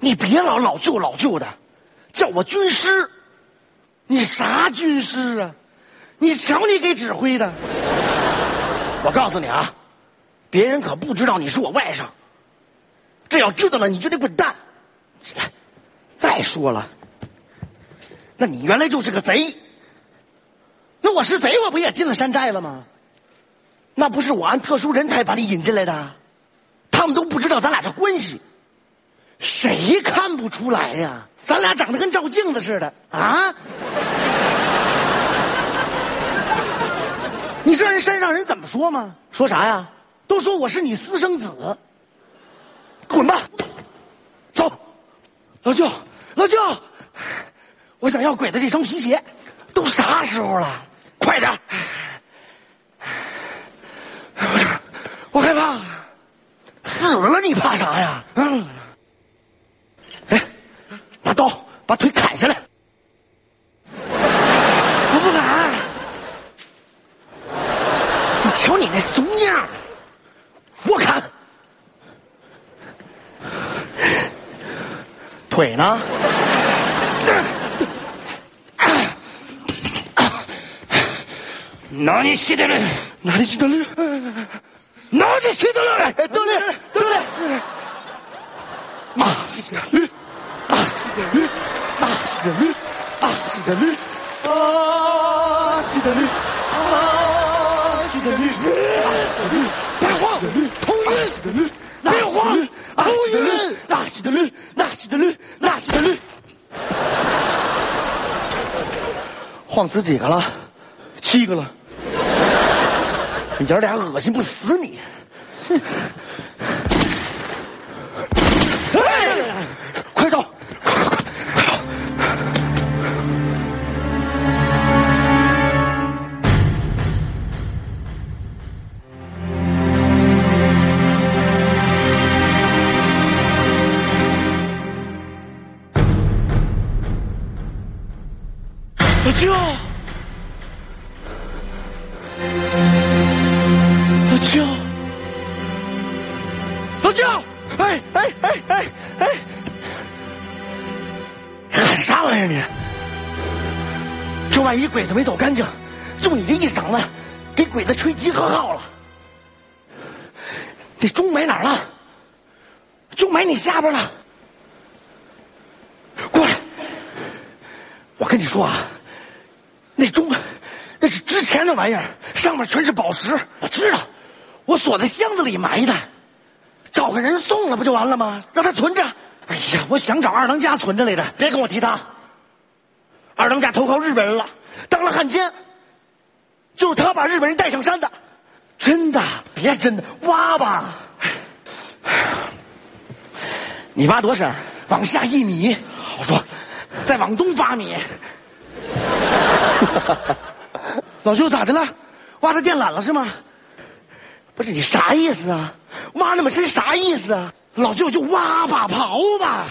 你别老老舅老舅的，叫我军师。你啥军师啊？你瞧你给指挥的！我告诉你啊，别人可不知道你是我外甥。这要知道了，你就得滚蛋。起来。再说了，那你原来就是个贼。那我是贼，我不也进了山寨了吗？那不是我按特殊人才把你引进来的，他们都不知道咱俩这关系。谁看不出来呀？咱俩长得跟照镜子似的啊！你知道人山上人怎么说吗？说啥呀？都说我是你私生子。滚吧，走，老舅，老舅，我想要鬼子这双皮鞋。都啥时候了？快点！我我害怕，死了你怕啥呀？嗯。拿刀把腿砍下来！我不敢。你瞧你那怂样，我砍。腿呢？哪里去的人？哪里去的人？哪里去的人？对对对对。妈，驴。西绿大喜的绿大喜的绿啊喜的绿啊喜的绿啊喜的绿绿大喜的绿别喜的绿大喜的绿别喜的绿大喜的绿大喜的绿大喜的绿晃死几个了七个了你爷俩恶心不死你哼嗓子，给鬼子吹集合号了。那钟埋哪儿了？钟埋你下边了。过来，我跟你说啊，那钟那是值钱的玩意儿，上面全是宝石。我知道，我锁在箱子里埋的，找个人送了不就完了吗？让他存着。哎呀，我想找二当家存着来的，别跟我提他。二当家投靠日本人了。当了汉奸，就是他把日本人带上山的，真的，别真的，挖吧，你挖多深？往下一米。我说，再往东八米。老舅咋的了？挖着电缆了是吗？不是你啥意思啊？挖那么深啥意思啊？老舅就挖吧，刨吧。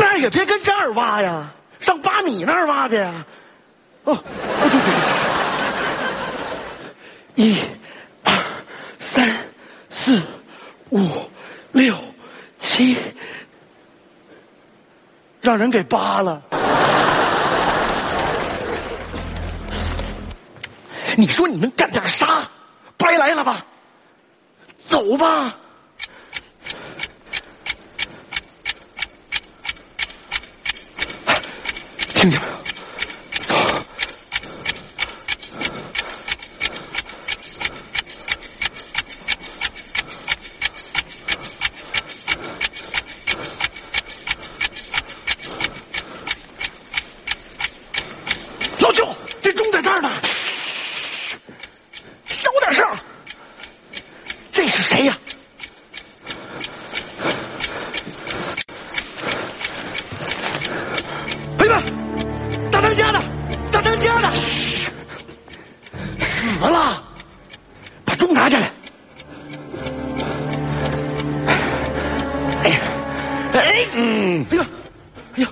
那也别跟这儿挖呀，上八米那儿挖去呀！哦，对对对，一、二、三、四、五、六、七，让人给扒了。你说你能干点啥？白来了吧？走吧。 생각합니다. 嗯，哎呦，哎呦，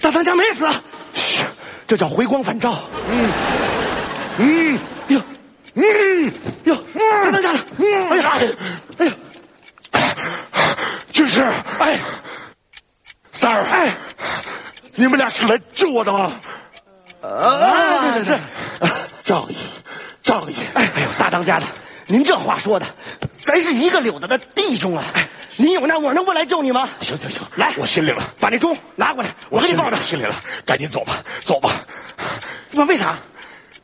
大当家没死，这叫回光返照。嗯，嗯，哎呦，嗯，哟，大当家的，哎呀，哎呀，军师，哎，三儿，哎，你们俩是来救我的吗？啊，是是是，仗义，仗义。哎哎呦，大当家的，您这话说的，咱是一个柳子的弟兄啊！您有难我能不来救你吗？行行行，来，我心领了，把那钟拿过来，我给你放着。心领了，赶紧走吧，走吧。怎么？为啥？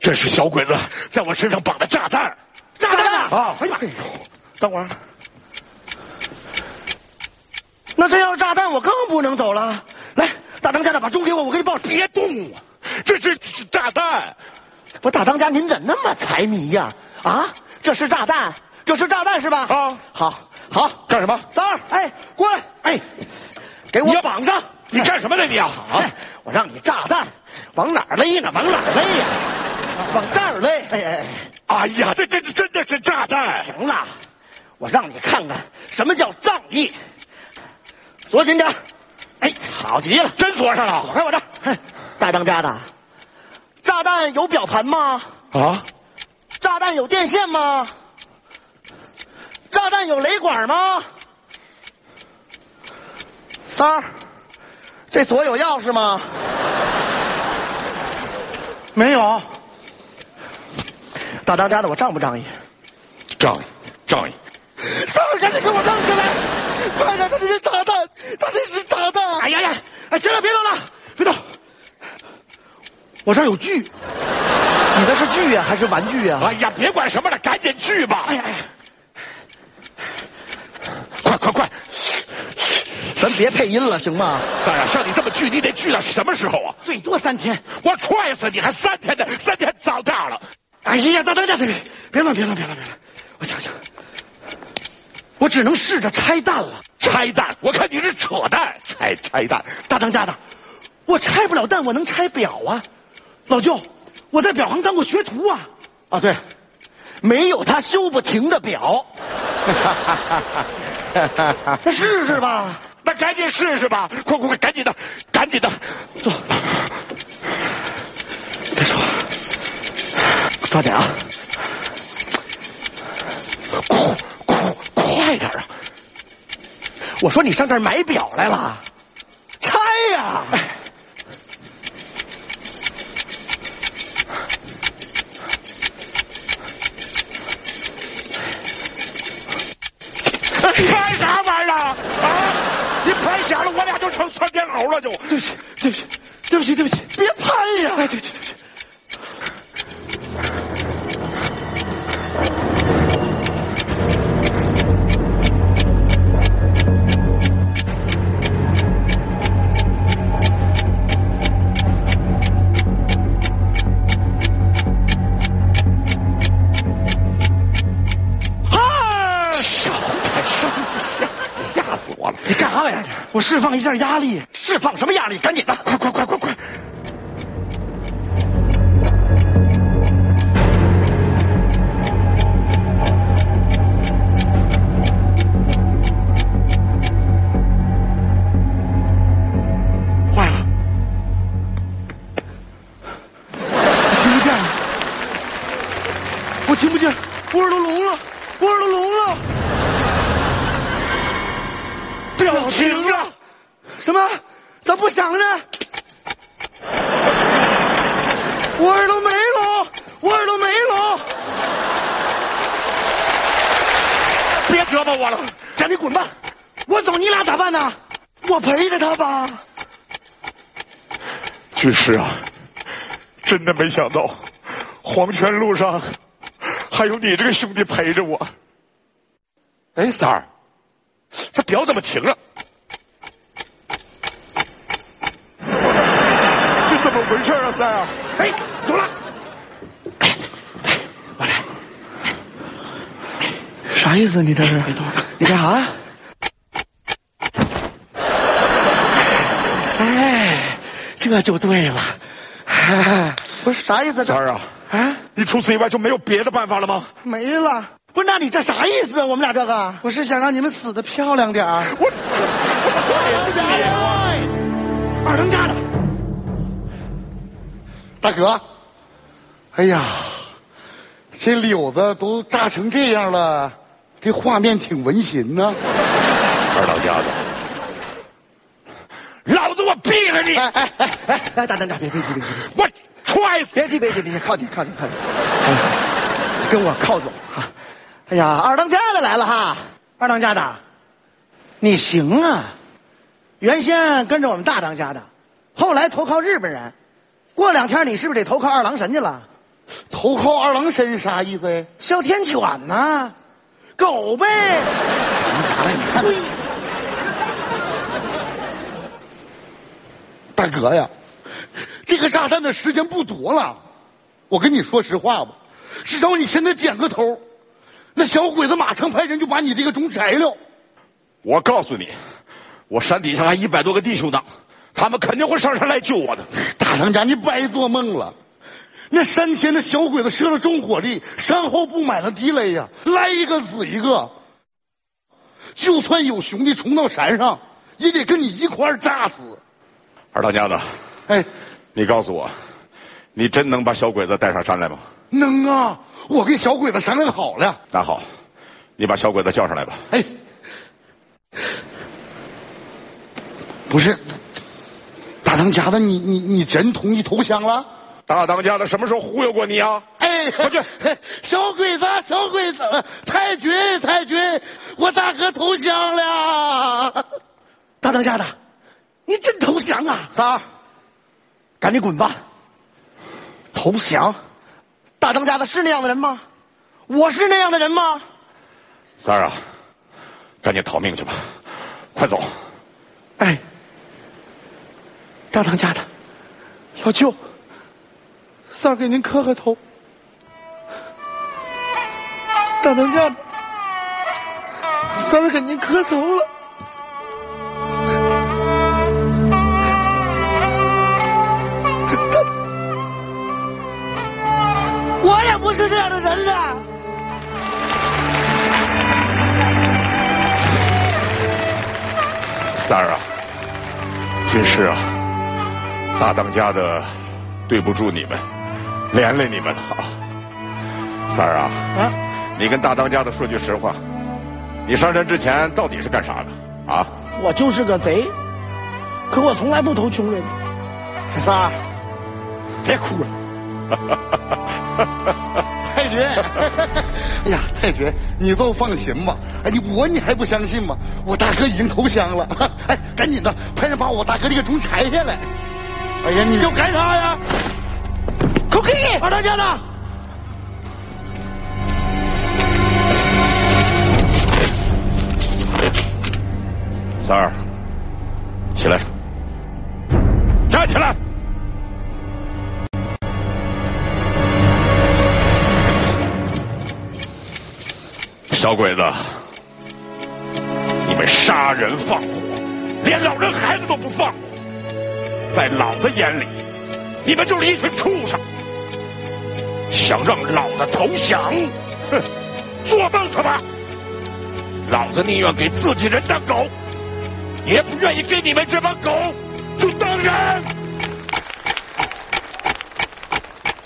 这是小鬼子在我身上绑的炸弹。炸弹啊！啊哎呀妈！等会儿，那这要是炸弹，我更不能走了。来，大当家的，把钟给我，我给你抱着。别动啊！这这这炸弹！不，大当家，您怎么那么财迷呀？啊，这是炸弹，这是炸弹是吧？啊好，好，干什么？三儿，哎，过来，哎，给我绑上。你干什么呢你啊？啊！我让你炸弹往哪儿勒呢？往哪儿勒呀？往这儿勒！哎哎哎，哎呀，这这这真的是炸弹！行了，我让你看看什么叫仗义。锁紧点儿哎，好极了，真锁上了躲开我这儿。嘿大当家的，炸弹有表盘吗？啊！炸弹有电线吗？炸弹有雷管吗？三儿，这锁有钥匙吗？没有。大当家的，我仗不仗义？仗义，仗义！三儿，赶紧给我扔下来！快点，他这是炸弹，他这是炸弹！哎呀呀！哎，行了，别动了，别动。我这儿有锯，你的是锯呀、还是玩具呀、哎呀，别管什么了，赶紧去吧！哎呀哎呀，快快快！咱别配音了，行吗？三儿啊，像你这么锯，你得锯到什么时候啊？最多三天。我踹死你还三天呢，三天早大了。哎呀，大当家的，别别乱，别乱，别乱，别乱！我想想，我只能试着拆弹了。拆弹，我看你是扯淡，拆拆弹。大当家的，我拆不了弹，我能拆表啊！老舅，我在表行当过学徒啊！啊，对，没有他修不停的表。那试试吧。那赶紧试试吧，快快快，赶紧的，赶紧的，坐，别说话，抓紧啊！快快快点啊！我说你上这儿买表来了，拆呀、拍啥玩意儿啊？啊！你拍响了，我俩就成对不起，对不起，对不起，对不起，别拍呀！哎，对不起，对不起。啊！吓吓吓死我了！你干啥玩意儿？我释放一下压力，释放什么压力？赶紧的！快快快快快！坏了，听不见，我听不见，我耳朵聋了，我耳朵聋了，表情了，什么？咋不响了呢？我耳朵没聋，我耳朵没聋，别折磨我了！赶紧滚吧！我走，你俩咋办呢？我陪着他吧。军师啊，真的没想到，黄泉路上还有你这个兄弟陪着我。哎，三儿，这表怎么停了？这怎三儿？哎，走了。我来。啥意思？你这是？你干啥？哎，这就对了。哎，不是啥意思？这三儿啊，啊，你除此以外就没有别的办法了吗？没了。不是，那你这啥意思啊？我们俩这个，我是想让你们死的漂亮点儿。我这二当家的，大哥，哎呀，这柳子都炸成这样了，这画面挺温馨呢。二当家的，老子我毙了你！哎哎哎哎哎，大当家别别急别急，我踹死！别急别急别急，靠近靠近靠近，哎呀，跟我靠拢哈。哎呀，二当家的来了哈，二当家的，你行啊。原先跟着我们大当家的，后来投靠日本人，过两天你是不是得投靠二郎神去了？投靠二郎神啥意思呀？哮天犬呐，狗呗。你咋了？你看，大哥呀，这个炸弹的时间不多了。我跟你说实话吧，只要你现在点个头，那小鬼子马上派人就把你这个钟摘了。我告诉你。我山底下还一百多个弟兄呢，他们肯定会上山来救我的。大当家，你白做梦了！那山前的小鬼子设了重火力，山后布满了地雷呀，来一个死一个。就算有兄弟冲到山上，也得跟你一块儿炸死。二当家的，哎，你告诉我，你真能把小鬼子带上山来吗？能啊！我跟小鬼子商量好了。那好，你把小鬼子叫上来吧。哎。不是，大当家的，你你你真同意投降了？大当家的什么时候忽悠过你啊？哎，快去！小鬼子，小鬼子，太君，太君，我大哥投降了。大当家的，你真投降啊？三儿，赶紧滚吧！投降？大当家的是那样的人吗？我是那样的人吗？三儿啊，赶紧逃命去吧，快走！哎。大当家的，老舅，三儿给您磕个头。大当家的，三儿给您磕头了。我也不是这样的人呐！三儿啊，军师啊。大当家的，对不住你们，连累你们了啊！三儿啊，啊，你跟大当家的说句实话，你上山之前到底是干啥的啊？我就是个贼，可我从来不投穷人。三儿，别哭了，太君，哎呀，太君，你都放心吧。哎，你我你还不相信吗？我大哥已经投降了。哎，赶紧的，派人把我大哥这个钟拆下来。哎呀，你要干啥呀？快给你二当家的，三儿，起来，站起来！小鬼子，你们杀人放火，连老人孩子都不放。在老子眼里，你们就是一群畜生。想让老子投降？哼，做梦去吧！老子宁愿给自己人当狗，也不愿意给你们这帮狗就当人